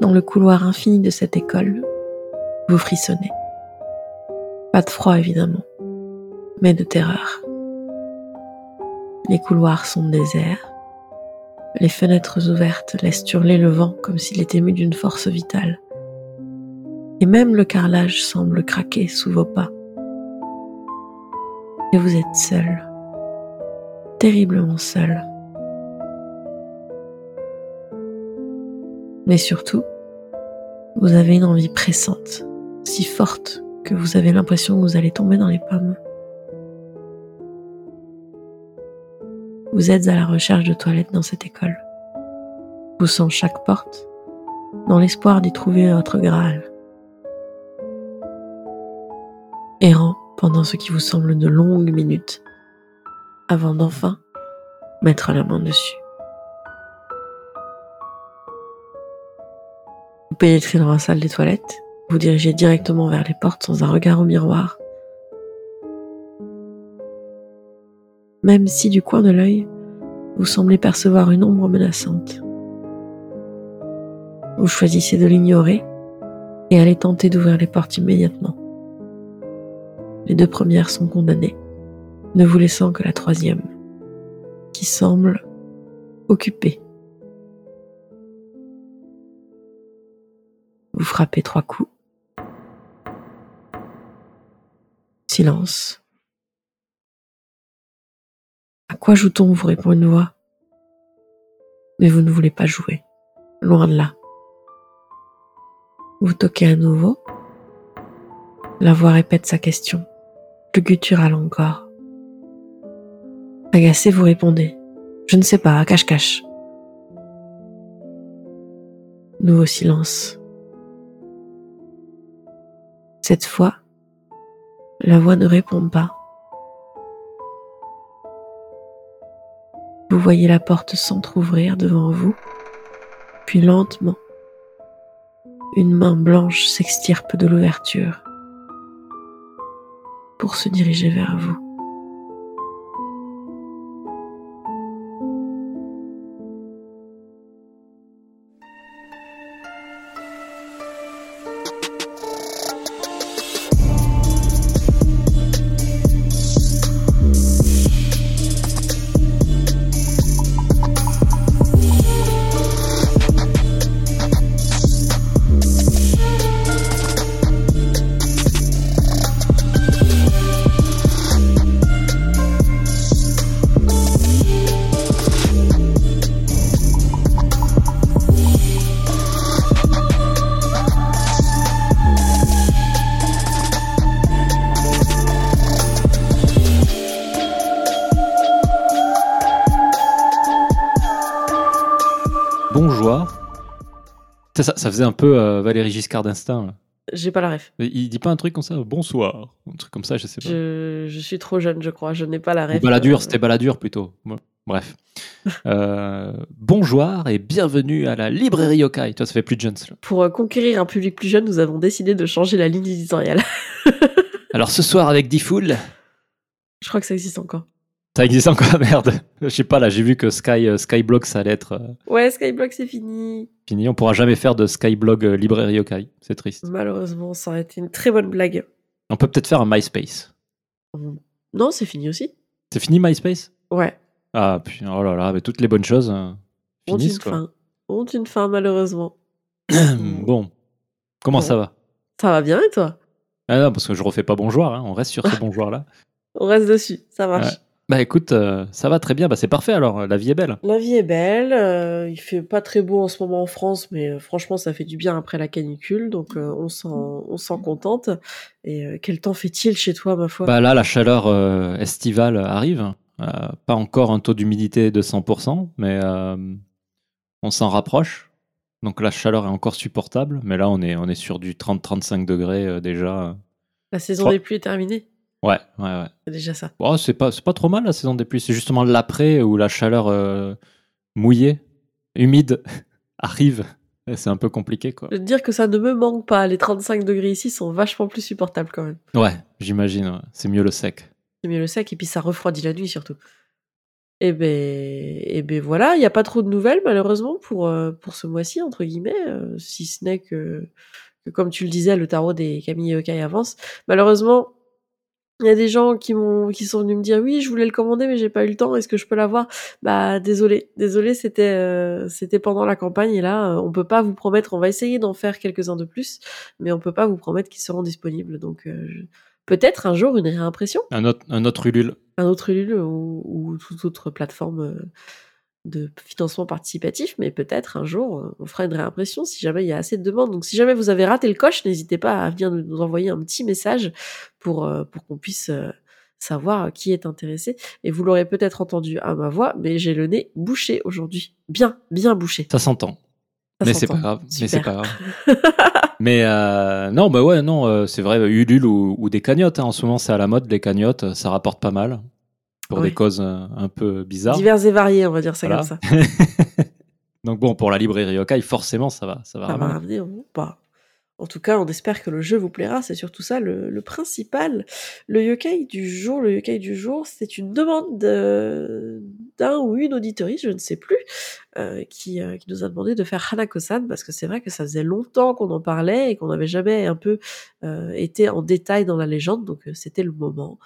dans le couloir infini de cette école, vous frissonnez. Pas de froid évidemment, mais de terreur. Les couloirs sont déserts. Les fenêtres ouvertes laissent hurler le vent comme s'il était mu d'une force vitale. Et même le carrelage semble craquer sous vos pas. Et vous êtes seul, terriblement seul. Mais surtout, vous avez une envie pressante, si forte que vous avez l'impression que vous allez tomber dans les pommes. Vous êtes à la recherche de toilettes dans cette école, poussant chaque porte dans l'espoir d'y trouver votre Graal. Errant pendant ce qui vous semble de longues minutes, avant d'enfin mettre la main dessus. Pénétrez dans la salle des toilettes, vous dirigez directement vers les portes sans un regard au miroir même si du coin de l'œil, vous semblez percevoir une ombre menaçante. Vous choisissez de l'ignorer et allez tenter d'ouvrir les portes immédiatement. Les deux premières sont condamnées, ne vous laissant que la troisième, qui semble occupée. Trois coups. Silence. À quoi joue-t-on vous répond une voix. Mais vous ne voulez pas jouer. Loin de là. Vous toquez à nouveau. La voix répète sa question, plus gutturale encore. Agacé, vous répondez. Je ne sais pas, cache-cache. Nouveau silence. Cette fois, la voix ne répond pas. Vous voyez la porte s'entr'ouvrir devant vous, puis lentement, une main blanche s'extirpe de l'ouverture pour se diriger vers vous. Ça, ça, faisait un peu euh, Valérie Giscard d'Instinct. J'ai pas la ref. Il dit pas un truc comme ça Bonsoir. Un truc comme ça, je sais pas. Je, je suis trop jeune, je crois. Je n'ai pas la ref. Balladur, euh... c'était Balladur plutôt. Bref. euh, bonjour et bienvenue à la librairie Yokai. Toi, ça fait plus de jeunes. Pour euh, conquérir un public plus jeune, nous avons décidé de changer la ligne éditoriale. Alors ce soir avec D-Fool. Je crois que ça existe encore. Ça existe encore, merde. Je sais pas, là, j'ai vu que Sky, euh, Skyblock, ça allait être. Euh, ouais, Skyblock, c'est fini. Fini, on pourra jamais faire de Skyblog euh, librairie Yokai. C'est triste. Malheureusement, ça aurait été une très bonne blague. On peut peut-être faire un MySpace. Non, c'est fini aussi. C'est fini MySpace? Ouais. Ah, puis, oh là là, mais toutes les bonnes choses euh, Ont finissent, une quoi. fin. Ont une fin, malheureusement. bon. Comment Bon. ça va? Ça va bien et toi? Ah non, parce que je refais pas bonjour, hein, on reste sur ce bonjour-là. On reste dessus, ça marche. Bah écoute, euh, ça va très bien, bah c'est parfait alors, la vie est belle. La vie est belle, euh, il fait pas très beau en ce moment en France, mais euh, franchement ça fait du bien après la canicule, donc euh, on s'en on s'en contente. Et quel temps fait-il chez toi, ma foi? Bah là, la chaleur estivale arrive. Pas encore un taux d'humidité de 100%, mais on s'en rapproche. Donc la chaleur est encore supportable, mais là on est, on est sur du 30-35 degrés déjà. La saison des pluies est terminée, Ouais, ouais, ouais. c'est déjà ça. Oh, c'est pas, pas trop mal la saison des pluies. C'est justement l'après où la chaleur euh, mouillée, humide arrive. Et C'est un peu compliqué quoi. Je veux dire que ça ne me manque pas, les 35 degrés ici sont vachement plus supportables quand même. Ouais, j'imagine. ouais. C'est mieux le sec. C'est mieux le sec et puis ça refroidit la nuit surtout. Et ben, et ben voilà, il n'y a pas trop de nouvelles malheureusement pour euh, pour ce mois-ci entre guillemets, euh, si ce n'est que, que, comme tu le disais, le tarot des Camille Yokai avance. Malheureusement, il y a des gens qui m'ont qui sont venus me dire oui, je voulais le commander mais j'ai pas eu le temps. Est-ce que je peux l'avoir? Bah désolé, désolé, c'était euh, c'était pendant la campagne et là on peut pas vous promettre. On va essayer d'en faire quelques uns de plus, mais on peut pas vous promettre qu'ils seront disponibles. Donc peut-être un jour une réimpression. Un autre, un autre Ulule. Un autre Ulule ou, ou toute autre plateforme euh, de financement participatif, mais peut-être un jour on fera une réimpression si jamais il y a assez de demandes. Donc si jamais vous avez raté le coche, n'hésitez pas à venir nous envoyer un petit message pour, euh, pour qu'on puisse euh, savoir qui est intéressé. Et vous l'aurez peut-être entendu à ma voix, mais j'ai le nez bouché aujourd'hui. Bien, bien bouché. Ça s'entend. Mais c'est pas grave. Mais c'est pas grave. Mais euh, non, bah ouais, non, euh, c'est vrai, Ulule ou, ou des cagnottes. Hein. En ce moment, c'est à la mode, les cagnottes, ça rapporte pas mal pour des causes euh, un peu bizarres. Divers et variés, on va dire ça comme ça. Donc bon, pour la librairie Yokai, forcément, ça va, ça va. Ça va pas. En tout cas, on espère que le jeu vous plaira, c'est surtout ça le, principal. Le yokai du jour, le yokai du jour, c'est une demande d'un ou une auditoriste, je ne sais plus, euh, qui, euh, qui, nous a demandé de faire Hanako-san, parce que c'est vrai que ça faisait longtemps qu'on en parlait et qu'on n'avait jamais un peu euh, été en détail dans la légende, donc c'était le moment.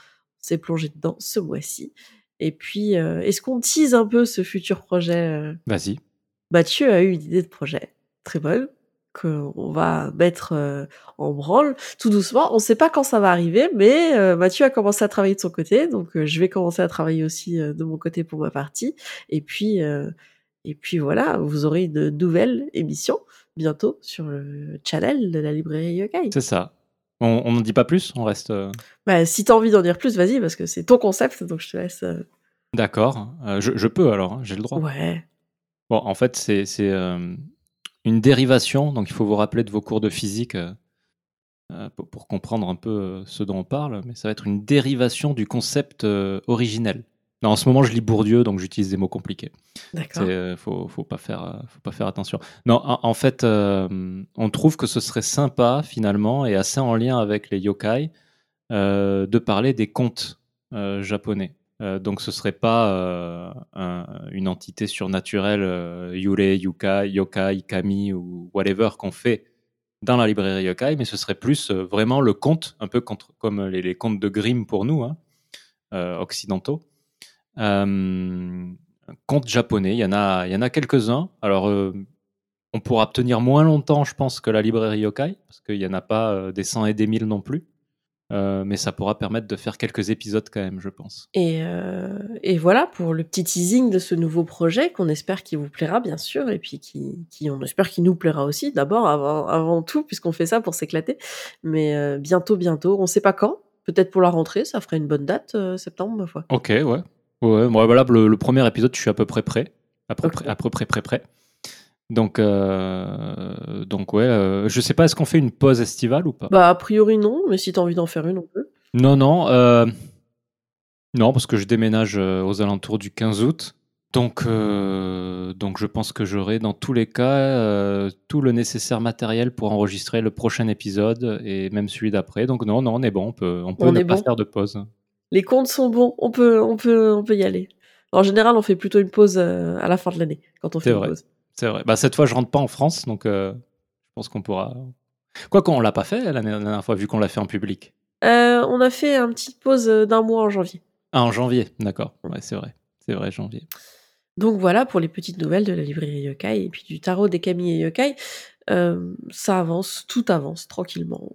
S'est plongé dedans ce mois-ci. Et puis, est-ce qu'on tease un peu ce futur projet Vas-y. Mathieu a eu une idée de projet, très bonne, qu'on va mettre euh, en branle tout doucement. On ne sait pas quand ça va arriver, mais euh, Mathieu a commencé à travailler de son côté, donc euh, je vais commencer à travailler aussi de mon côté pour ma partie. Et puis, et puis voilà, vous aurez une nouvelle émission bientôt sur le channel de la librairie Yokai. C'est ça. On n'en dit pas plus, on reste. Bah, si t'as envie d'en dire plus, vas-y, parce que c'est ton concept, donc je te laisse. D'accord, je, je, peux alors, hein, j'ai le droit. Ouais. Bon, en fait, c'est une dérivation. Donc, il faut vous rappeler de vos cours de physique euh, euh, pour, comprendre un peu euh, ce dont on parle. Mais ça va être une dérivation du concept originel. En ce moment, je lis Bourdieu, donc j'utilise des mots compliqués. D'accord. Il faut, faut, pas faire, faut pas faire attention. Non, en, fait, on trouve que ce serait sympa, finalement, et assez en lien avec les yokai, de parler des contes japonais. Euh, donc ce serait pas euh, une entité surnaturelle, euh, Yure, Yuka, Yokai, Kami ou whatever qu'on fait dans la librairie Yokai, mais ce serait plus vraiment le conte, un peu comme les, contes de Grimm pour nous, hein, occidentaux. Contes japonais, il y en a, il y en a quelques-uns. Alors on pourra tenir moins longtemps, je pense, que la librairie Yokai, parce qu'il n'y en a pas des 100 et des 1000 non plus. Euh, mais ça pourra permettre de faire quelques épisodes quand même, je pense. Et, euh, et voilà pour le petit teasing de ce nouveau projet qu'on espère qu'il vous plaira bien sûr, et puis qui, qui on espère qu'il nous plaira aussi d'abord avant, avant tout, puisqu'on fait ça pour s'éclater. Mais euh, bientôt, bientôt, on sait pas quand. Peut-être pour la rentrée, ça ferait une bonne date, septembre, ma foi. Ok, ouais. Ouais, moi, voilà, le, premier épisode, je suis à peu près prêt. À peu, près, à peu près prêt, prêt. Donc, euh, donc ouais, euh, je sais pas, est-ce qu'on fait une pause estivale ou pas? Bah, a priori non, mais si t'as envie d'en faire une, on peut. Non, non, euh, non, parce que je déménage euh, aux alentours du 15 août. Donc, donc je pense que j'aurai dans tous les cas tout le nécessaire matériel pour enregistrer le prochain épisode et même celui d'après. Donc non, non, on est bon, on peut, on peut ne pas faire de pause. Les comptes sont bons, on peut, on peut, on peut y aller. En général, on fait plutôt une pause à la fin de l'année quand on fait une pause. C'est vrai. Bah, cette fois, je rentre pas en France, donc euh, je pense qu'on pourra. Quoi qu'on l'a pas fait la dernière fois, vu qu'on l'a fait en public. Euh, on a fait une petite pause euh, d'un mois en janvier. Ah, en janvier, d'accord. Ouais, c'est vrai. C'est vrai, janvier. Donc voilà pour les petites nouvelles de la librairie Yokai et puis du tarot des Camille et Yokai. Ça avance, tout avance tranquillement.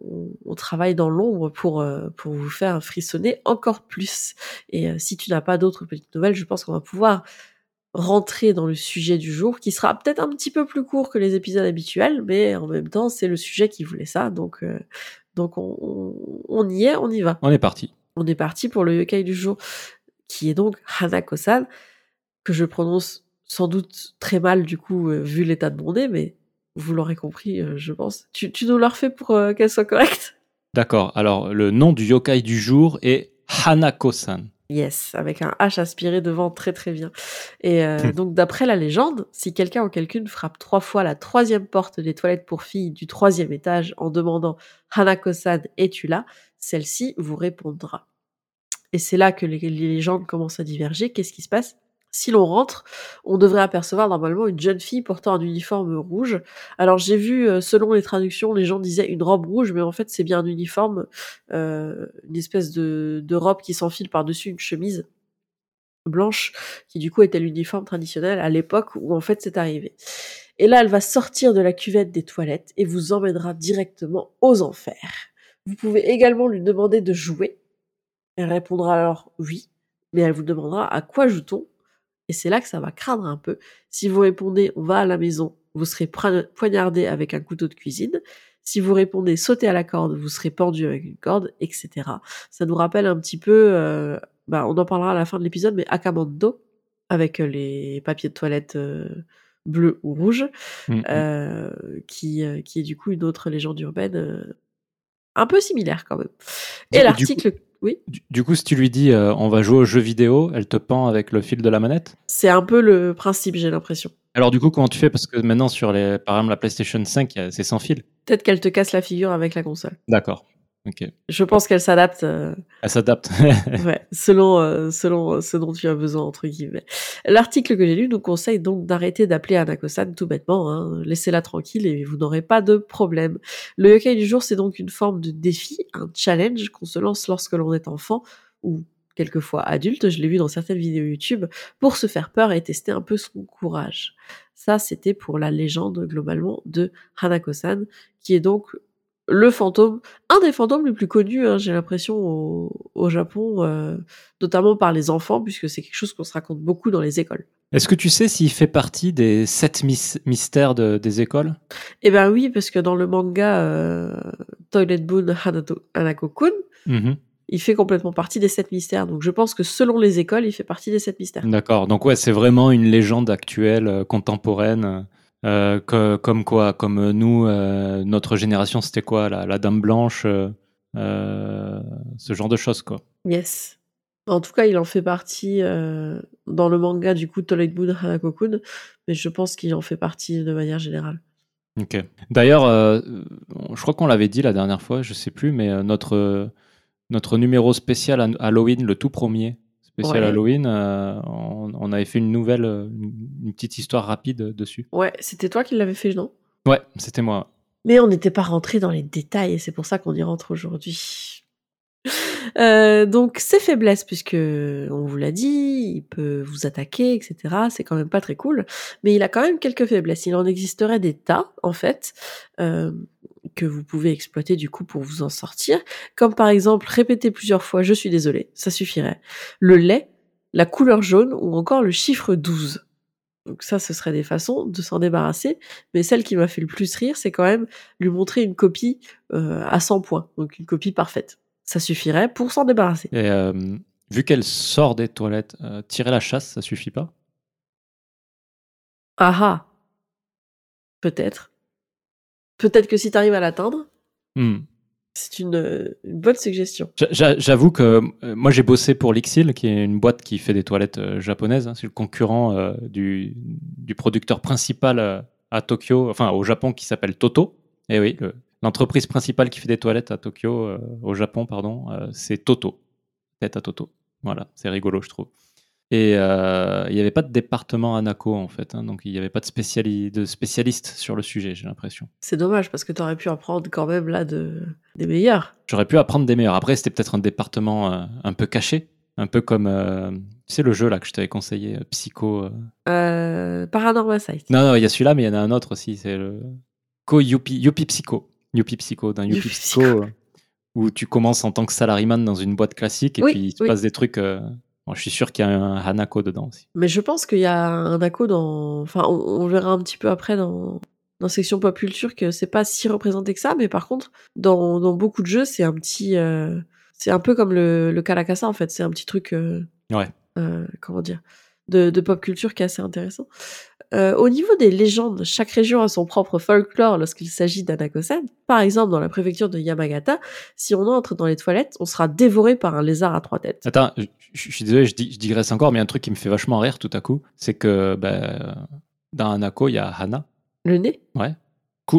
On, travaille dans l'ombre pour, pour vous faire frissonner encore plus. Et si tu n'as pas d'autres petites nouvelles, je pense qu'on va pouvoir rentrer dans le sujet du jour, qui sera peut-être un petit peu plus court que les épisodes habituels, mais en même temps, c'est le sujet qui voulait ça, donc, euh, donc on, on, y est, on y va. On est parti. On est parti pour le yokai du jour, qui est donc Hanako-san, que je prononce sans doute très mal, du coup, euh, vu l'état de mon nez, mais vous l'aurez compris, euh, je pense. Tu, tu nous l'as refait pour qu'elle soit correcte? D'accord, alors le nom du yokai du jour est Hanako-san. Yes, avec un H aspiré devant très très bien. Et euh, hmm. donc d'après la légende, si quelqu'un ou quelqu'une frappe trois fois la troisième porte des toilettes pour filles du troisième étage en demandant Hanako-san, es-tu là? Celle-ci vous répondra. Et c'est là que les, légendes commencent à diverger. Qu'est-ce qui se passe? Si l'on rentre, on devrait apercevoir normalement une jeune fille portant un uniforme rouge. Alors j'ai vu, euh, selon les traductions, les gens disaient une robe rouge, mais en fait c'est bien un uniforme, euh, une espèce de, de robe qui s'enfile par-dessus une chemise blanche, qui du coup était l'uniforme traditionnel à l'époque où en fait c'est arrivé. Et là, elle va sortir de la cuvette des toilettes et vous emmènera directement aux enfers. Vous pouvez également lui demander de jouer. Elle répondra alors oui, mais elle vous demandera à quoi joue-t-on et c'est là que ça va craindre un peu. Si vous répondez on va à la maison, vous serez poignardé avec un couteau de cuisine. Si vous répondez sauter à la corde, vous serez pendu avec une corde, etc. Ça nous rappelle un petit peu, euh, bah, on en parlera à la fin de l'épisode, mais Akamando, avec les papiers de toilette euh, bleus ou rouges, mmh, mmh. Euh, qui, qui est du coup une autre légende urbaine un peu similaire quand même. Et l'article... Oui. Du, coup, si tu lui dis euh, on va jouer aux jeux vidéo, elle te pend avec le fil de la manette? C'est un peu le principe, j'ai l'impression. Alors du coup, comment tu fais? Parce que maintenant, sur les, par exemple la PlayStation 5, c'est sans fil. Peut-être qu'elle te casse la figure avec la console. D'accord. Je pense qu'elle s'adapte. Euh, Elle s'adapte. ouais, selon, euh, selon euh, ce dont tu as besoin, entre guillemets. L'article que j'ai lu nous conseille donc d'arrêter d'appeler Anakosan tout bêtement. Hein. Laissez-la tranquille et vous n'aurez pas de problème. Le yokai du jour, c'est donc une forme de défi, un challenge qu'on se lance lorsque l'on est enfant ou quelquefois adulte, je l'ai vu dans certaines vidéos YouTube, pour se faire peur et tester un peu son courage. Ça, c'était pour la légende globalement de Hanako-san, qui est donc le fantôme, un des fantômes les plus connus, hein, j'ai l'impression, au, Japon, euh, notamment par les enfants, puisque c'est quelque chose qu'on se raconte beaucoup dans les écoles. Est-ce que tu sais s'il fait partie des sept mystères des écoles? Eh ben oui, parce que dans le manga euh, Toilet Boon Hanako-kun, mm-hmm. il fait complètement partie des sept mystères. Donc je pense que selon les écoles, il fait partie des sept mystères. D'accord. Donc ouais, c'est vraiment une légende actuelle, euh, contemporaine. Euh, comme quoi, comme nous, euh, notre génération, c'était quoi la, Dame Blanche, euh, ce genre de choses, quoi. Yes. En tout cas, il en fait partie dans le manga du coup Toilet Moon Hanako-kun, mais je pense qu'il en fait partie de manière générale. Ok. D'ailleurs, je crois qu'on l'avait dit la dernière fois, je sais plus, mais notre, notre numéro spécial Halloween, le tout premier, spécial Halloween, euh, on, avait fait une nouvelle, une, petite histoire rapide dessus. Ouais, c'était toi qui l'avais fait, non? Ouais, c'était moi. Mais on n'était pas rentré dans les détails et c'est pour ça qu'on y rentre aujourd'hui. Euh, donc ses faiblesses, puisque on vous l'a dit, il peut vous attaquer, etc. C'est quand même pas très cool, mais il a quand même quelques faiblesses. Il en existerait des tas, en fait, euh, que vous pouvez exploiter du coup pour vous en sortir, comme par exemple répéter plusieurs fois "je suis désolé", ça suffirait. Le lait, la couleur jaune ou encore le chiffre 12. Donc ça, ce serait des façons de s'en débarrasser. Mais celle qui m'a fait le plus rire, c'est quand même lui montrer une copie euh, à 100 points, donc une copie parfaite ça suffirait pour s'en débarrasser. Et euh, vu qu'elle sort des toilettes, euh, tirer la chasse, ça suffit pas? Ah ah Peut-être. Peut-être que si tu arrives à l'atteindre, hmm. c'est une, bonne suggestion. J'avoue que euh, moi j'ai bossé pour Lixil, qui est une boîte qui fait des toilettes japonaises. Hein. c'est le concurrent du, du, producteur principal à Tokyo, enfin au Japon, qui s'appelle Toto. Et eh oui, le, L'entreprise principale qui fait des toilettes à Tokyo, euh, au Japon, pardon, euh, c'est Toto. Tête à Toto. Voilà, c'est rigolo, je trouve. Et euh, il n'y avait pas de département Anako, en fait. Hein, donc, il n'y avait pas de, spéciali de spécialiste sur le sujet, j'ai l'impression. C'est dommage, parce que tu aurais pu apprendre quand même là de... des meilleurs. J'aurais pu apprendre des meilleurs. Après, c'était peut-être un département un peu caché. Un peu comme, tu sais, le jeu là que je t'avais conseillé, Psycho. Paranormal Sight. Non, non, il y a celui-là, mais il y en a un autre aussi. C'est le Ko Yupi, Yupi Psycho. Yuppie Psycho, d'un Yuppie, Psycho, euh, où tu commences en tant que salariman dans une boîte classique et puis il se passe des trucs. Euh, je suis sûr qu'il y a un Hanako dedans aussi. Mais je pense qu'il y a un Hanako dans. Enfin, on, verra un petit peu après dans, dans section pop culture que c'est pas si représenté que ça, mais par contre, dans, dans beaucoup de jeux, c'est un petit. Euh, c'est un peu comme le, le Kalakasa en fait. C'est un petit truc. ouais. comment dire de, de, pop culture qui est assez intéressant. Euh, au niveau des légendes, chaque région a son propre folklore lorsqu'il s'agit d'Anakosan. Par exemple, dans la préfecture de Yamagata, si on entre dans les toilettes, on sera dévoré par un lézard à trois têtes. Attends, je, suis désolé, je, digresse encore, mais un truc qui me fait vachement rire tout à coup, c'est que ben, dans Anako, il y a Hana. Le nez? Ouais.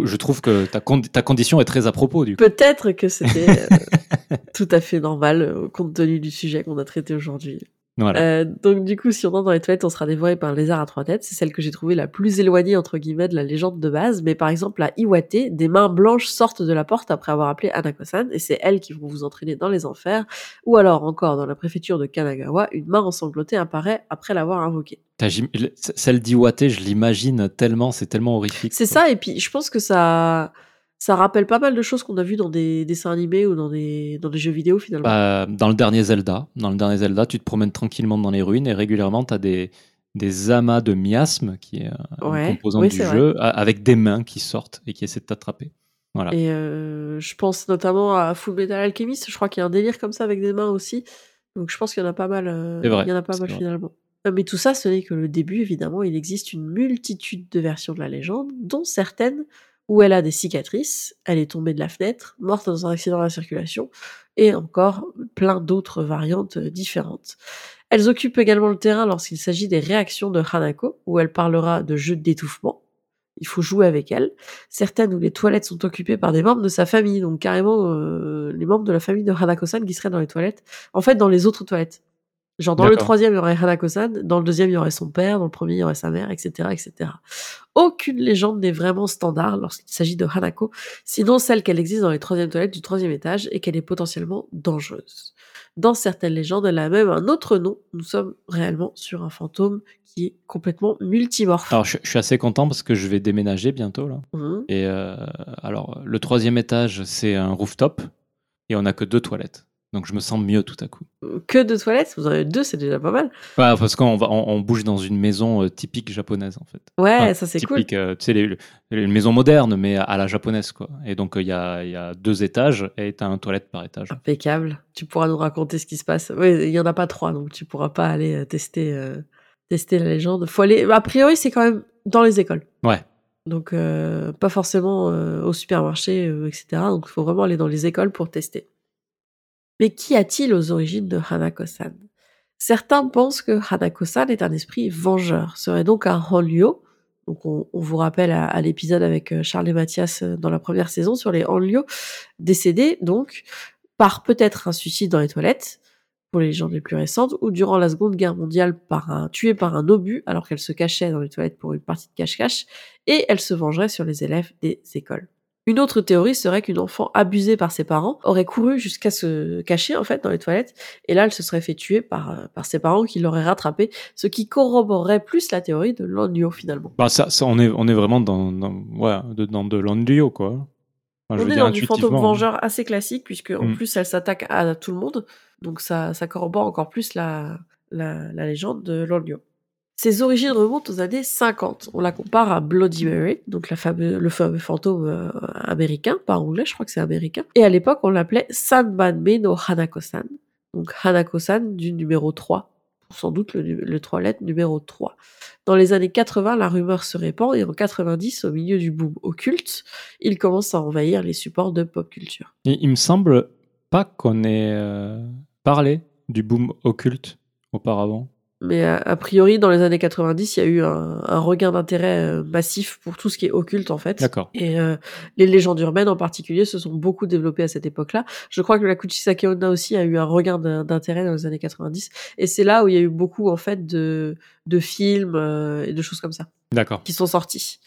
Je trouve que ta, ta condition est très à propos du. Peut-être que c'était euh, tout à fait normal euh, compte tenu du sujet qu'on a traité aujourd'hui. Voilà. Euh, donc du coup, si on entre dans les toilettes, on sera dévoré par un lézard à trois têtes. C'est celle que j'ai trouvée la plus éloignée entre guillemets de la légende de base. Mais par exemple, à Iwate, des mains blanches sortent de la porte après avoir appelé Hanako-san, et c'est elles qui vont vous entraîner dans les enfers. Ou alors encore dans la préfecture de Kanagawa, une main ensanglotée apparaît après l'avoir invoquée. Celle d'Iwate, je l'imagine tellement, c'est tellement horrifique. C'est ça, et puis je pense que ça, ça rappelle pas mal de choses qu'on a vues dans des dessins animés ou dans des, dans des jeux vidéo finalement. Bah, dans le dernier Zelda, dans le dernier Zelda, tu te promènes tranquillement dans les ruines et régulièrement tu as des, des amas de miasmes qui est euh, Ouais, composante oui, du vrai. jeu a- avec des mains qui sortent et qui essaient de t'attraper. Voilà. Et euh, je pense notamment à Full Metal Alchemist, je crois qu'il y a un délire comme ça avec des mains aussi. Donc je pense qu'il y en a pas mal, euh, vrai, il y en a pas mal vrai. finalement. Euh, Mais tout ça, ce n'est que le début, évidemment. Il existe une multitude de versions de la légende, dont certaines où elle a des cicatrices, elle est tombée de la fenêtre, morte dans un accident à la circulation, et encore plein d'autres variantes euh, différentes. Elles occupent également le terrain lorsqu'il s'agit des réactions de Hanako, où elle parlera de jeux d'étouffement. Il faut jouer avec elle. Certaines où les toilettes sont occupées par des membres de sa famille, donc carrément euh, les membres de la famille de Hanako-san qui seraient dans les toilettes. En fait, dans les autres toilettes. Genre dans le troisième, il y aurait Hanako-san, dans le deuxième, il y aurait son père, dans le premier, il y aurait sa mère, etc., etc. Aucune légende n'est vraiment standard lorsqu'il s'agit de Hanako, sinon celle qu'elle existe dans les troisièmes toilettes du troisième étage et qu'elle est potentiellement dangereuse. Dans certaines légendes, elle a même un autre nom. Nous sommes réellement sur un fantôme qui est complètement multimorphe. Alors je, je suis assez content parce que je vais déménager bientôt là. Mhm. Et euh, alors le troisième étage c'est un rooftop et on a que deux toilettes. Donc je me sens mieux tout à coup. Que deux toilettes, vous en avez deux, c'est déjà pas mal. Ouais, parce qu'on va, on, on bouge dans une maison euh, typique japonaise en fait. Ouais, Enfin, ça c'est cool. typique, euh, tu sais, les, les- une maison moderne, mais à la japonaise, quoi. Et donc, euh, il y, a, y a deux étages et tu as un toilette par étage. Impeccable. Tu pourras nous raconter ce qui se passe. Oui, il y en a pas trois, donc tu pourras pas aller euh, tester, tester la légende. Faut aller. A priori, c'est quand même dans les écoles. Ouais. Donc pas forcément au supermarché, etc. Donc il faut vraiment aller dans les écoles pour tester. Mais qu'y a-t-il aux origines de Hanako-san? Certains pensent que Hanako-san est un esprit vengeur, serait donc un Hanryo. Donc on, vous rappelle à, l'épisode avec euh, Charles et Mathias euh, dans la première saison sur les Hanryo, décédés donc par peut-être un suicide dans les toilettes, pour les légendes les plus récentes, ou durant la Seconde Guerre mondiale par un, tuée par un obus alors qu'elle se cachait dans les toilettes pour une partie de cache-cache, et elle se vengerait sur les élèves des écoles. Une autre théorie serait qu'une enfant abusée par ses parents aurait couru jusqu'à se cacher en fait dans les toilettes et là elle se serait fait tuer par, euh, par ses parents qui l'auraient rattrapée, ce qui corroborerait plus la théorie de l'Onyo finalement. Bah, ça, ça, on, est, on est vraiment dans, dans, ouais, de, dans de l'Andio, quoi. Enfin, On est dans du fantôme intuitivement. vengeur assez classique puisque en Mm. plus elle s'attaque à tout le monde, donc ça, ça corrobore encore plus la, la, la légende de l'Onyo. Ses origines remontent aux années 50. On la compare à Bloody Mary, donc le fameux fantôme euh, américain, pas anglais, je crois que c'est américain. Et à l'époque, on l'appelait Sanbanme no Hanako-san. Donc Hanako-san du numéro 3. Sans doute le, le 3 lettres numéro 3. Dans les années 80, la rumeur se répand et en 90, au milieu du boom occulte, il commence à envahir les supports de pop culture. Il, il me semble pas qu'on ait euh, parlé du boom occulte auparavant. Mais a, a priori, dans les années 90, il y a eu un, un regain d'intérêt euh, massif pour tout ce qui est occulte, en fait. D'accord. Et euh, les légendes urbaines en particulier se sont beaucoup développées à cette époque-là. Je crois que la Kuchisake Onna aussi a eu un regain d'in- d'intérêt dans les années 90. Et c'est là où il y a eu beaucoup, en fait, de, de films euh, et de choses comme ça D'accord. qui sont sortis.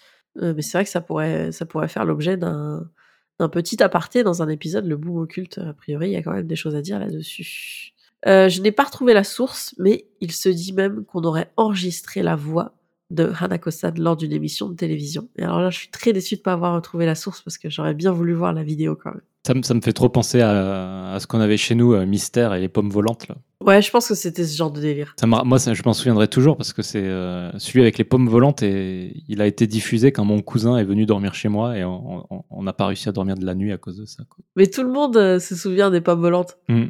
Euh, mais c'est vrai que ça pourrait, ça pourrait faire l'objet d'un d'un petit aparté dans un épisode, le boom occulte. A priori, il y a quand même des choses à dire là-dessus. Euh, je n'ai pas retrouvé la source, mais il se dit même qu'on aurait enregistré la voix de Hanako-san lors d'une émission de télévision. Et alors là, je suis très déçue de pas avoir retrouvé la source parce que j'aurais bien voulu voir la vidéo quand même. Ça, me- ça me fait trop penser à, à ce qu'on avait chez nous, euh, Mystère et les pommes volantes. Là. Ouais, je pense que c'était ce genre de délire. Ça moi, ça, je m'en souviendrai toujours parce que c'est euh, celui avec les pommes volantes et il a été diffusé quand mon cousin est venu dormir chez moi et on n'a pas réussi à dormir de la nuit à cause de ça. quoi. Mais tout le monde euh, se souvient des pommes volantes. Mm.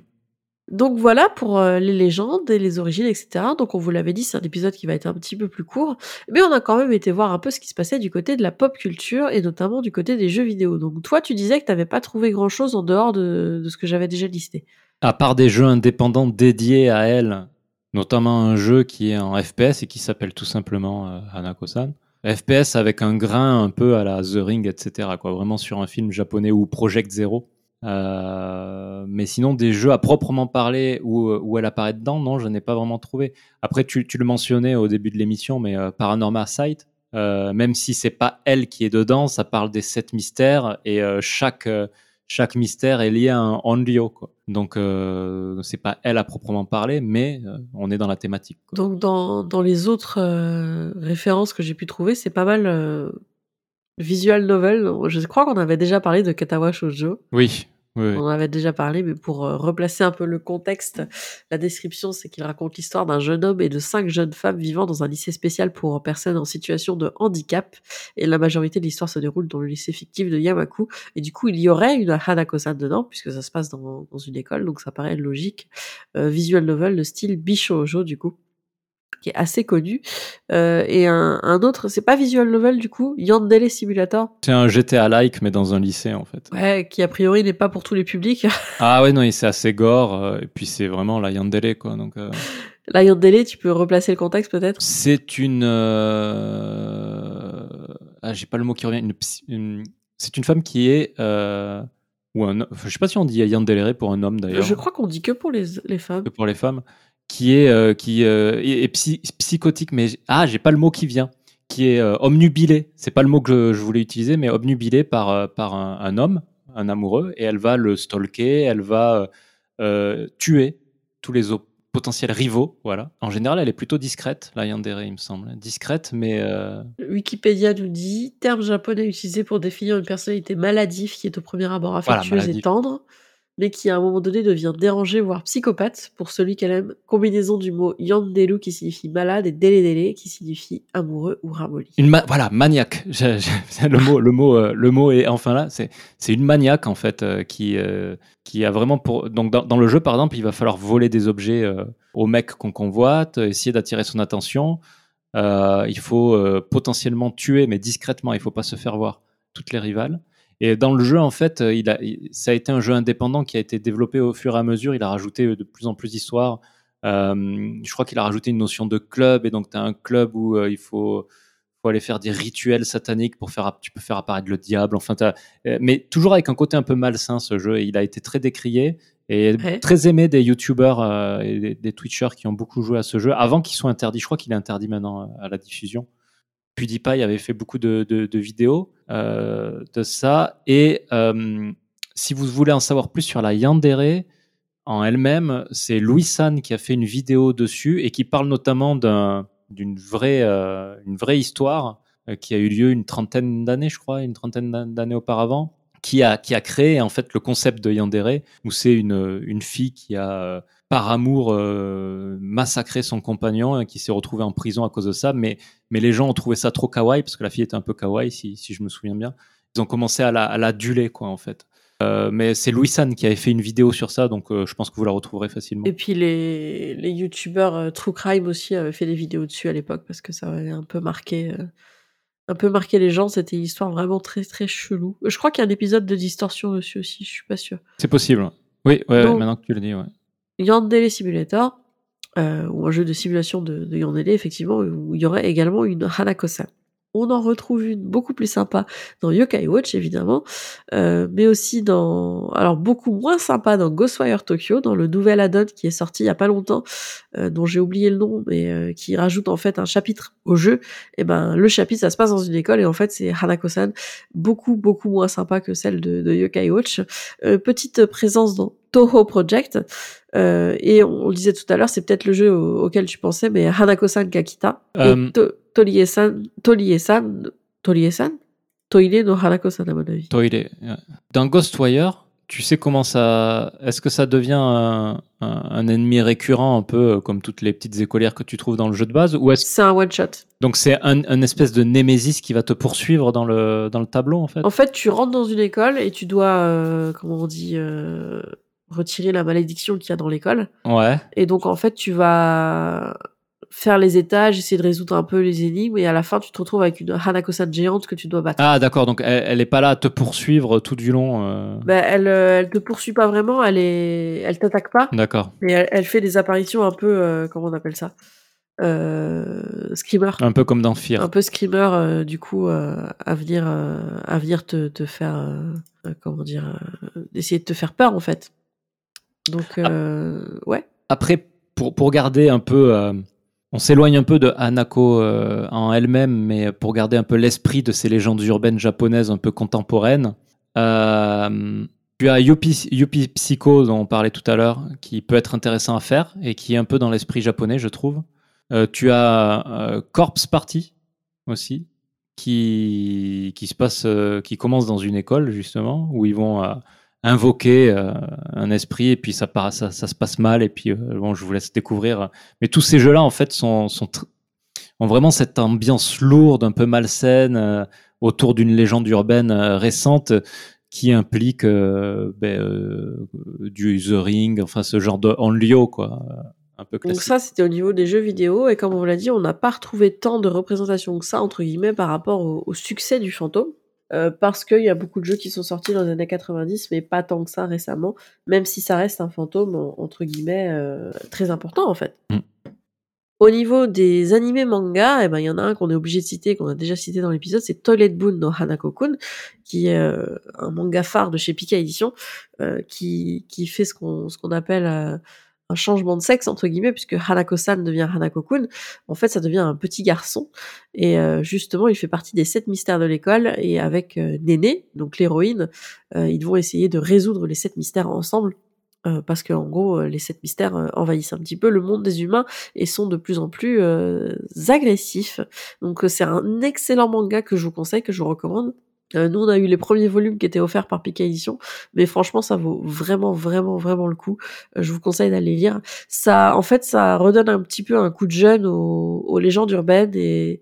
Donc voilà pour euh, les légendes et les origines, etc. Donc on vous l'avait dit, c'est un épisode qui va être un petit peu plus court, mais on a quand même été voir un peu ce qui se passait du côté de la pop culture et notamment du côté des jeux vidéo. Donc toi, tu disais que t'avais pas trouvé grand-chose en dehors de, de ce que j'avais déjà listé. À part des jeux indépendants dédiés à elle, notamment un jeu qui est en FPS et qui s'appelle tout simplement euh, Hanako-san. FPS avec un grain un peu à la The Ring, etc. Quoi, vraiment sur un film japonais ou Project Zero. Euh, mais sinon, des jeux à proprement parler où, où elle apparaît dedans, non, je n'ai pas vraiment trouvé. Après, tu, tu le mentionnais au début de l'émission, mais euh, Paranormal Sight, euh, même si c'est pas elle qui est dedans, ça parle des sept mystères et euh, chaque euh, chaque mystère est lié à un onryo. Quoi. Donc euh, c'est pas elle à proprement parler, mais euh, on est dans la thématique. quoi. Donc dans, dans les autres euh, références que j'ai pu trouver, c'est pas mal euh, visual novel. Je crois qu'on avait déjà parlé de Katawa Shoujo. Oui, On en avait déjà parlé, mais pour euh, replacer un peu le contexte, la description, c'est qu'il raconte l'histoire d'un jeune homme et de cinq jeunes femmes vivant dans un lycée spécial pour personnes en situation de handicap. Et la majorité de l'histoire se déroule dans le lycée fictif de Yamaku. Et du coup, il y aurait une Hanako-san dedans, puisque ça se passe dans, une école, donc ça paraît logique. Euh, visual novel de style Bishoujo, du coup qui est assez connu. Euh, et un, un autre, c'est pas visual novel du coup, Yandere Simulator, C'est un GTA-like, mais dans un lycée en fait. ouais, qui a priori n'est pas pour tous les publics. Ah ouais, non, c'est assez gore, euh, et puis c'est vraiment la Yandere, quoi. Donc, euh, Là, Yandere, tu peux replacer le contexte peut-être? C'est une. euh, Ah, j'ai pas le mot qui revient. Une psy- une- C'est une femme qui est. Ou un... enfin, je sais pas si on dit Yandere pour un homme d'ailleurs. Je crois qu'on dit que pour les, les femmes. que pour les femmes, qui est, euh, qui, euh, est, est psy- psychotique, mais ah, j'ai pas le mot qui vient, qui est euh, omnubilé. C'est pas le mot que je, je voulais utiliser, mais omnubilé par, euh, par un, un homme, un amoureux, et elle va le stalker, elle va euh, tuer tous les potentiels rivaux. Voilà. En général, elle est plutôt discrète, la Yandere, il me semble. Discrète, mais Wikipédia nous dit terme japonais utilisé pour définir une personnalité maladive qui est au premier abord Voilà, affectueuse et tendre, mais qui à un moment donné devient dérangée, voire psychopathe, pour celui qu'elle aime. Combinaison du mot yanderu qui signifie malade et dele qui signifie amoureux ou ramolli. Voilà, maniaque. Euh, le mot est enfin là. C'est, une maniaque en fait euh, qui, euh, qui a vraiment pour. Donc dans, dans le jeu par exemple, il va falloir voler des objets au mec qu'on convoite, essayer d'attirer son attention. Il faut potentiellement tuer, mais discrètement. Il faut pas se faire voir toutes les rivales. Et dans le jeu, en fait, euh, il a, ça a été un jeu indépendant qui a été développé au fur et à mesure. Il a rajouté euh, de plus en plus d'histoires. Euh, je crois qu'il a rajouté une notion de club, et donc tu as un club où euh, il faut, faut aller faire des rituels sataniques pour faire, tu peux faire apparaître le diable. Enfin, mais toujours avec un côté un peu malsain ce jeu. Il a été très décrié et Ouais. très aimé des youtubeurs euh, et des, des twitchers qui ont beaucoup joué à ce jeu avant qu'il soit interdit. Je crois qu'il est interdit maintenant à la diffusion. PewDiePie avait fait beaucoup de, de- vidéos euh, de ça. Et euh, si vous voulez en savoir plus sur la Yandere en elle-même, c'est Louis San qui a fait une vidéo dessus et qui parle notamment d'un- d'une vraie, euh, une vraie histoire qui a eu lieu une trentaine d'années, je crois, une trentaine d'an- d'années auparavant, qui a, qui a créé en fait le concept de Yandere, où c'est une, une fille qui a, euh, par amour, euh, massacré son compagnon et qui s'est retrouvée en prison à cause de ça. Mais, mais les gens ont trouvé ça trop kawaii, parce que la fille était un peu kawaii, si, si je me souviens bien. Ils ont commencé à la, l'aduler, quoi, en fait. Euh, mais c'est Louis San qui avait fait une vidéo sur ça, donc je pense que vous la retrouverez facilement. Et puis les, les youtubeurs True Crime aussi avaient fait des vidéos dessus à l'époque parce que ça avait un peu marqué, un peu marqué les gens. C'était une histoire vraiment très très chelou. Je crois qu'il y a un épisode de Distorsion dessus aussi, je suis pas sûre. C'est possible. Oui, ouais, Donc- maintenant que tu le dis, ouais. Yandere Simulator, euh, ou un jeu de simulation de, de Yandere, effectivement, où il y aurait également une Hanako-san. On en retrouve une beaucoup plus sympa dans Yokai Watch, évidemment, euh, mais aussi dans, alors beaucoup moins sympa dans Ghostwire Tokyo, dans le nouvel add-on qui est sorti il y a pas longtemps, euh, dont j'ai oublié le nom, mais euh, qui rajoute en fait un chapitre au jeu. Et ben, le chapitre, ça se passe dans une école, et en fait, c'est Hanako-san, beaucoup, beaucoup moins sympa que celle de, de Yokai Watch. Euh, petite présence dans Toho Project, euh, et on, on le disait tout à l'heure, c'est peut-être le jeu au- auquel tu pensais, mais Hanako-san Kakita Euh, et to, Tolie-san, Tolie-san, Tolie-san, Toire no Hanako-san à mon avis. Toile. ouais. Dans Ghostwire, tu sais comment ça. Est-ce que ça devient un, un- un ennemi récurrent, un peu euh, comme toutes les petites écolières que tu trouves dans le jeu de base Ou est-ce C'est un one shot. donc c'est un, un espèce de némésis qui va te poursuivre dans le, dans le tableau, en fait? En fait, tu rentres dans une école et tu dois, euh, comment on dit, euh, retirer la malédiction qu'il y a dans l'école. Ouais. Et donc, en fait, tu vas faire les étages, essayer de résoudre un peu les énigmes, et à la fin, tu te retrouves avec une Hanako-san géante que tu dois battre. Ah, d'accord. Donc elle, elle est pas là à te poursuivre tout du long. euh, Ben, elle, euh, elle te poursuit pas vraiment, elle est, elle t'attaque pas, D'accord. mais elle, elle fait des apparitions un peu, euh, comment on appelle ça, euh, screamer, Un peu comme dans Fear. un peu screamer, euh, du coup, euh, à venir, euh, à venir te, te faire, euh, euh, comment dire, euh, d'essayer de te faire peur en fait. Donc ouais. Après, pour, pour garder un peu on s'éloigne un peu de Hanako euh, en elle-même, mais pour garder un peu l'esprit de ces légendes urbaines japonaises un peu contemporaines. Euh, tu as Yuppie, Psycho, dont on parlait tout à l'heure, qui peut être intéressant à faire et qui est un peu dans l'esprit japonais, je trouve. Euh, tu as Corpse Party aussi, qui, qui se passe, qui commence dans une école justement, où ils vont invoquer euh, un esprit et puis ça, ça, ça, se passe mal et puis euh, bon, je vous laisse découvrir. Mais tous ces jeux-là, en fait, sont, sont ont vraiment cette ambiance lourde, un peu malsaine, euh, autour d'une légende urbaine récente qui implique ben, du The Ring, enfin ce genre de Onryo, quoi. Un peu Donc ça, c'était au niveau des jeux vidéo, et comme on l'a dit, on n'a pas retrouvé tant de représentations que ça, entre guillemets, par rapport au succès du fantôme. Euh, parce qu'il y a beaucoup de jeux qui sont sortis dans les années 90, mais pas tant que ça récemment, même si ça reste un fantôme, entre guillemets, euh, très important en fait. Mm. Au niveau des animés manga, eh ben, il y en a un qu'on est obligé de citer, qu'on a déjà cité dans l'épisode, c'est Toilet Boon no Hanako-kun, qui est euh, un manga phare de chez Pika Edition, qui, qui fait ce qu'on ce qu'on appelle changement de sexe entre guillemets puisque Hanako-san devient Hanako-kun. En fait, ça devient un petit garçon et euh, justement, il fait partie des sept mystères de l'école et avec euh, Néné, donc l'héroïne, euh, ils vont essayer de résoudre les sept mystères ensemble. parce que en gros, les sept mystères envahissent un petit peu le monde des humains et sont de plus en plus agressifs. Donc c'est un excellent manga que je vous conseille, que je vous recommande. Euh, nous, on a eu les premiers volumes qui étaient offerts par Pika Edition, mais franchement, ça vaut vraiment, vraiment, vraiment le coup. Euh, je vous conseille d'aller lire. Ça, en fait, ça redonne un petit peu un coup de jeune aux, aux légendes urbaines et,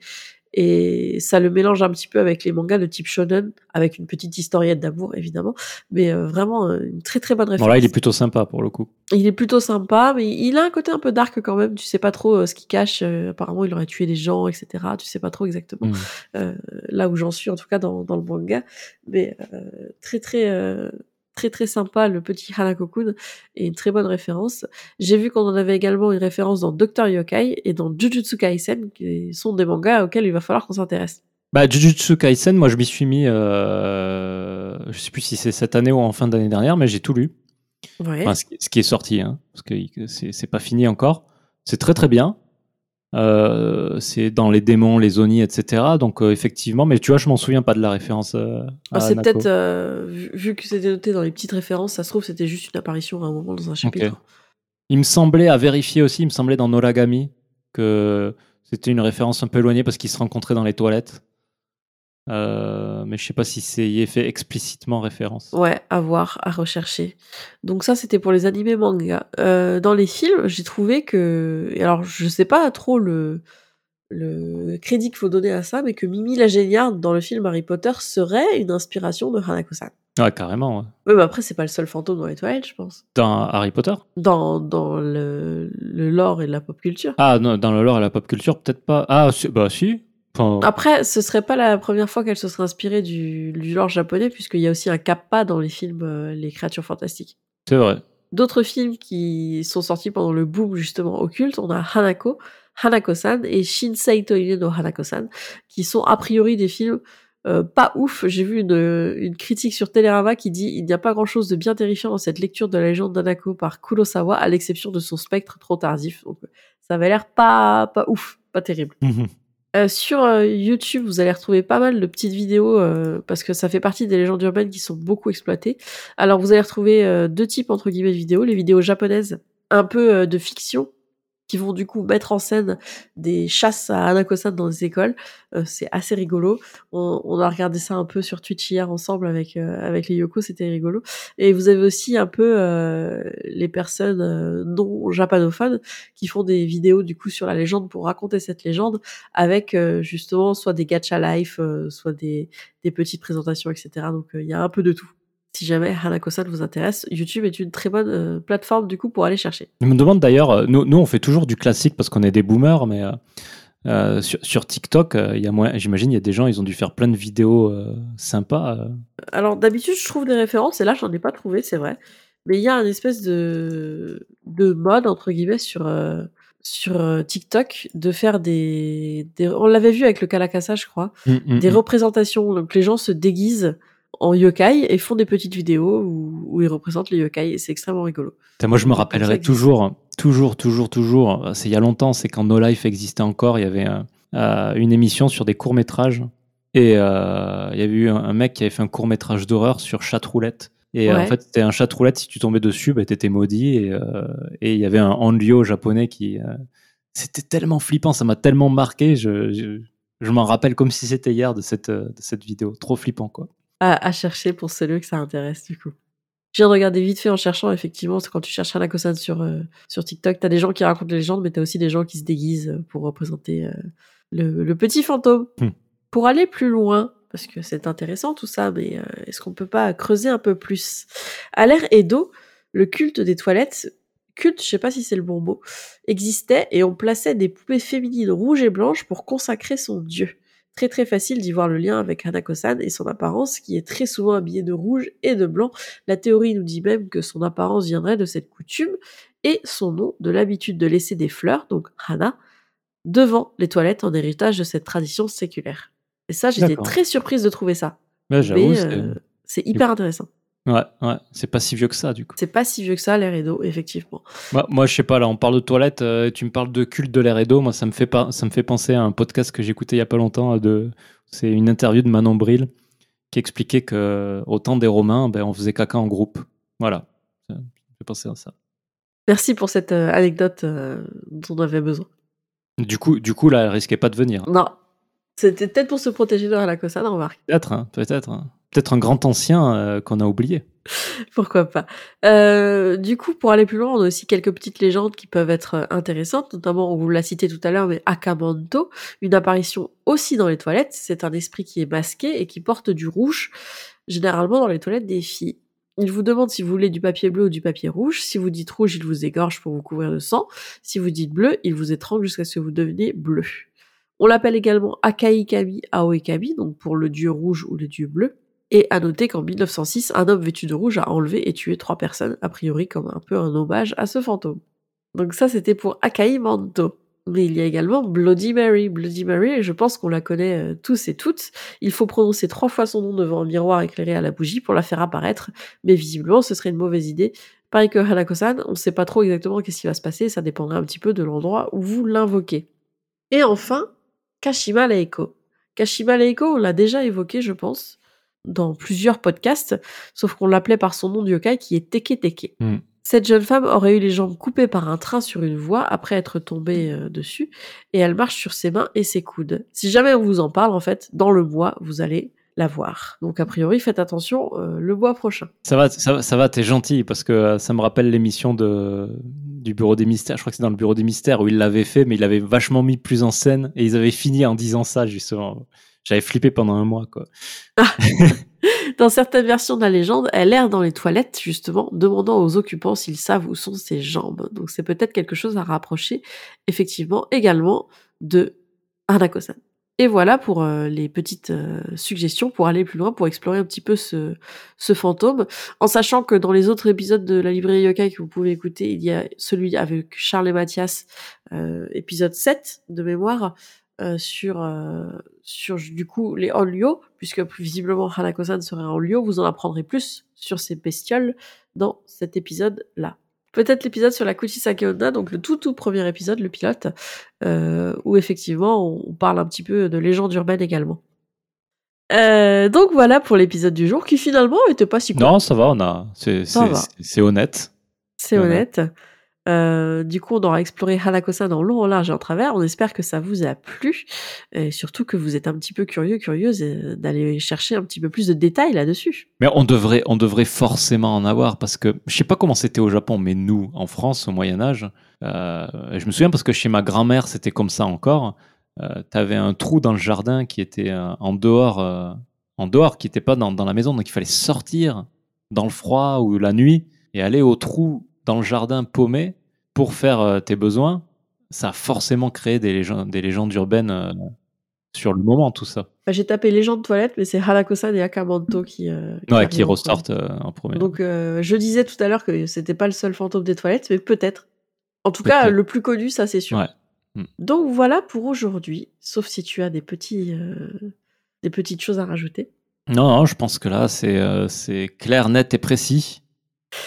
et ça le mélange un petit peu avec les mangas de type shonen, avec une petite historiette d'amour évidemment, mais euh, vraiment euh, une très très bonne référence. Bon là, il est plutôt sympa pour le coup. Il est plutôt sympa, mais il a un côté un peu dark quand même. Tu sais pas trop euh, ce qu'il cache. apparemment, il aurait tué des gens, etc. Tu sais pas trop exactement mmh. là où j'en suis en tout cas dans, dans le manga, mais très très très très sympa le petit Hanako-kun et une très bonne référence. J'ai vu qu'on en avait également une référence dans Doctor Yokai et dans Jujutsu Kaisen qui sont des mangas auxquels il va falloir qu'on s'intéresse. Bah Jujutsu Kaisen, moi je m'y suis mis, euh, je sais plus si c'est cette année ou en fin d'année dernière, mais j'ai tout lu. Enfin, ce, qui est sorti, hein, parce que c'est pas fini encore. C'est très très bien. Euh, c'est dans les démons, les Oni, etc. Donc euh, effectivement, mais tu vois, je m'en souviens pas de la référence. Euh, ah, c'est peut-être vu, que c'était noté dans les petites références, ça se trouve c'était juste une apparition à un moment dans un chapitre. Il me semblait, à vérifier aussi, il me semblait dans Noragami que c'était une référence un peu éloignée parce qu'ils se rencontraient dans les toilettes. Euh, mais je sais pas si c'est y est fait explicitement référence. Ouais, à voir, à rechercher. Donc ça, c'était pour les animés manga. Euh, dans les films, j'ai trouvé que, alors je sais pas trop le le crédit qu'il faut donner à ça, mais que Mimi la géniarde dans le film Harry Potter serait une inspiration de Hanako-san. Ouais, carrément. Ouais. mais après, c'est pas le seul fantôme dans les toilettes, je pense. Dans Harry Potter? Dans, dans le, le lore et la pop culture. Ah, non, dans le lore et la pop culture, peut-être pas. Ah, bah si. Après, ce serait pas la première fois qu'elle se serait inspirée du, du lore japonais, puisqu'il y a aussi un kappa dans les films euh, Les créatures fantastiques. C'est vrai. D'autres films qui sont sortis pendant le boom justement occulte, on a Hanako, Hanako-san et Shinsei Toine no Hanako-san, qui sont a priori des films euh, pas ouf. J'ai vu une, une, critique sur Télérama qui dit il n'y a pas grand chose de bien terrifiant dans cette lecture de la légende d'Hanako par Kurosawa, à l'exception de son spectre trop tardif. Donc ça avait l'air pas, pas ouf, pas terrible. Euh, sur euh, YouTube, vous allez retrouver pas mal de petites vidéos euh, parce que ça fait partie des légendes urbaines qui sont beaucoup exploitées. Alors vous allez retrouver deux types entre guillemets de vidéos, les vidéos japonaises, un peu de fiction qui vont du coup mettre en scène des chasses à Anakosan dans les écoles. Euh, c'est assez rigolo. On, a regardé ça un peu sur Twitch hier ensemble avec euh, avec les Yoko, c'était rigolo. Et vous avez aussi un peu euh, les personnes non japanophones qui font des vidéos du coup sur la légende pour raconter cette légende avec justement soit des gacha life, soit des des petites présentations, etc. Donc il y a un peu de tout si jamais Hanako-san vous intéresse, YouTube est une très bonne euh, plateforme du coup pour aller chercher. Je me demande d'ailleurs, euh, nous, nous, on fait toujours du classique parce qu'on est des boomers, mais euh, sur, sur, TikTok, a j'imagine il y a des gens, ils ont dû faire plein de vidéos sympas. Alors d'habitude, je trouve des références et là, j'en ai pas trouvé, c'est vrai. Mais il y a une espèce de, de mode entre guillemets sur sur TikTok de faire des, on l'avait vu avec le Kalakasa, je crois, mmh, mmh, des mmh. représentations. Donc les gens se déguisent en yokai et font des petites vidéos où, où ils représentent les yokai et c'est extrêmement rigolo. Moi, je me rappellerai toujours, toujours, toujours, toujours. C'est il y a longtemps, c'est quand No Life existait encore. Il y avait euh, euh, une émission sur des courts métrages et euh, il y avait eu un, mec qui avait fait un court métrage d'horreur sur chatroulette. Et euh, Ouais. en fait, c'était un chatroulette. Si tu tombais dessus, bah, t'étais maudit. Et euh, et il y avait un Hanryo japonais qui. euh, c'était tellement flippant, ça m'a tellement marqué. Je, je, je m'en rappelle comme si c'était hier de cette, euh, de cette vidéo. Trop flippant, quoi. À, à chercher pour celui que ça intéresse du coup. Je viens de regarder vite fait en cherchant, effectivement, c'est quand tu cherches Hanakosan sur, euh, sur TikTok, t'as des gens qui racontent des légendes, mais t'as aussi des gens qui se déguisent euh, pour représenter euh, le, le petit fantôme. Hmm. Pour aller plus loin, parce que c'est intéressant tout ça, mais euh, est-ce qu'on peut pas creuser un peu plus? À l'ère Edo, le culte des toilettes, culte, je sais pas si c'est le bon mot, existait et on plaçait des poupées féminines rouges et blanches pour consacrer son dieu. Très très facile d'y voir le lien avec Hanako-san et son apparence qui est très souvent habillée de rouge et de blanc. La théorie nous dit même que son apparence viendrait de cette coutume et son nom de l'habitude de laisser des fleurs, donc Hana, devant les toilettes en héritage de cette tradition séculaire. Et ça, j'étais très surprise de trouver ça. J'avoue, Mais c'est- euh, c'est hyper intéressant. Ouais, ouais, c'est pas si vieux que ça, du coup. C'est pas si vieux que ça, l'ère Edo, effectivement. Moi, moi, je sais pas, là, on parle de toilettes, euh, tu me parles de culte de l'air et d'eau. Moi, ça me, fait pas, ça me fait penser à un podcast que écouté il y a pas longtemps. euh, De, c'est une interview de Manon Bril qui expliquait que au temps des Romains, ben, on faisait caca en groupe. Voilà. Me fait penser à ça. Merci pour cette euh, anecdote euh, dont on avait besoin. Du coup, du coup, là, elle risquait pas de venir. Non, c'était peut-être pour se protéger de Hanako-san, remarque. Peut-être, hein, peut-être. hein. Peut-être un grand ancien euh, qu'on a oublié. Pourquoi pas. Euh, du coup, pour aller plus loin, on a aussi quelques petites légendes qui peuvent être euh, intéressantes, notamment, on vous l'a cité tout à l'heure, mais Akamanto, une apparition aussi dans les toilettes. C'est un esprit qui est masqué et qui porte du rouge, généralement dans les toilettes des filles. Il vous demande si vous voulez du papier bleu ou du papier rouge. Si vous dites rouge, il vous égorge pour vous couvrir de sang. Si vous dites bleu, il vous étrangle jusqu'à ce que vous deveniez bleu. On l'appelle également Akai Kami Aoi Kami, donc pour le dieu rouge ou le dieu bleu. Et à noter qu'en 1906, un homme vêtu de rouge a enlevé et tué trois personnes, a priori comme un peu un hommage à ce fantôme. Donc ça, c'était pour Akai Manto. Mais il y a également Bloody Mary. Bloody Mary, je pense qu'on la connaît euh, tous et toutes. Il faut prononcer trois fois son nom devant un miroir éclairé à la bougie pour la faire apparaître. Mais visiblement, ce serait une mauvaise idée. Pareil que Hanako-san, on ne sait pas trop exactement qu'est-ce qui va se passer. Ça dépendra un petit peu de l'endroit où vous l'invoquez. Et enfin, Kashima Leiko. Kashima Leiko, on l'a déjà évoqué, je pense, dans plusieurs podcasts, sauf qu'on l'appelait par son nom de yokai qui est Teke Teke. Hmm. Cette jeune femme aurait eu les jambes coupées par un train sur une voie après être tombée euh, dessus, et elle marche sur ses mains et ses coudes. Si jamais on vous en parle, en fait, dans le mois, vous allez la voir. Donc a priori, faites attention euh, le mois prochain. Ça va, ça, va- ça va, t'es gentil parce que euh, ça me rappelle l'émission de du Bureau des Mystères. Je crois que c'est dans le Bureau des Mystères où ils l'avaient fait, mais ils l'avaient vachement mis plus en scène et ils avaient fini en disant ça justement. J'avais flippé pendant un mois quoi. Dans certaines versions de la légende, elle erre dans les toilettes, justement, demandant aux occupants s'ils savent où sont ses jambes. Donc c'est peut-être quelque chose à rapprocher, effectivement, également de Hanako-san. Et voilà pour euh, les petites euh, suggestions pour aller plus loin, pour explorer un petit peu ce, ce fantôme, en sachant que dans les autres épisodes de la librairie yokai que vous pouvez écouter, il y a celui avec Charles et Mathias, euh, épisode 7 de mémoire, sur, sur du coup les Onryo, puisque visiblement Hanako-san serait un Onryo, vous en apprendrez plus sur ces bestioles dans cet épisode-là. Peut-être l'épisode sur la Kuchisake Onna, donc le tout tout premier épisode, le pilote, euh, où effectivement on, parle un petit peu de légende urbaine également. Euh, donc voilà pour l'épisode du jour, qui finalement était pas si court. Non, ça va, on a, c'est honnête. C'est honnête. Euh, du coup, on aura exploré Hanako-san dans long, en large et en travers. On espère que ça vous a plu et surtout que vous êtes un petit peu curieux, curieuse euh, d'aller chercher un petit peu plus de détails là-dessus. Mais on devrait, on devrait forcément en avoir parce que je sais pas comment c'était au Japon, mais nous, en France, au Moyen Âge, euh, je me souviens parce que chez ma grand-mère, c'était comme ça encore. T'avais un trou dans le jardin qui était en dehors, en dehors, qui n'était pas dans, dans la maison, donc il fallait sortir dans le froid ou la nuit et aller au trou dans le jardin paumé pour faire euh, tes besoins. Ça a forcément créé des légendes, des légendes urbaines euh, sur le moment, tout ça. Bah, J'ai tapé légende toilette, mais c'est Hanako-san et Akamanto qui, euh, Ouais, qui ressortent euh, en premier. Donc, euh, je disais tout à l'heure que c'était pas le seul fantôme des toilettes, mais peut-être. En tout cas, le plus connu, ça c'est sûr. Ouais. Hmm. Donc voilà pour aujourd'hui, sauf si tu as des petits, des petites choses à rajouter. Non, non, je pense que là, c'est c'est clair, net et précis.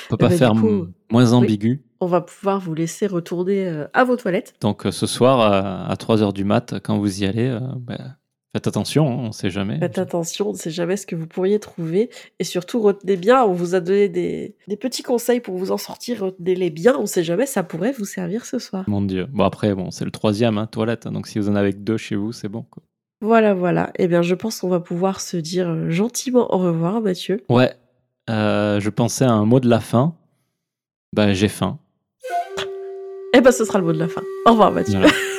On peut pas ben, faire coup, moins oui. ambigu. On va pouvoir vous laisser retourner euh, à vos toilettes. Donc euh, ce soir, à, à 3h du mat, quand vous y allez, euh, ben, faites attention, hein, on sait jamais. Faites attention, on ne sait jamais ce que vous pourriez trouver. Et surtout, retenez bien, on vous a donné des, des petits conseils pour vous en sortir. Retenez-les bien, on ne sait jamais, ça pourrait vous servir ce soir. Mon Dieu. Bon, après, bon, c'est le troisième, hein, toilette. hein, donc si vous en avez que deux chez vous, c'est bon. Quoi. Voilà, voilà. Eh bien, je pense qu'on va pouvoir se dire gentiment au revoir, Mathieu. Ouais, euh, je pensais à un mot de la fin. Bah, j'ai faim. Eh ben, ce sera le mot de la fin. Au revoir, Mathieu. Voilà.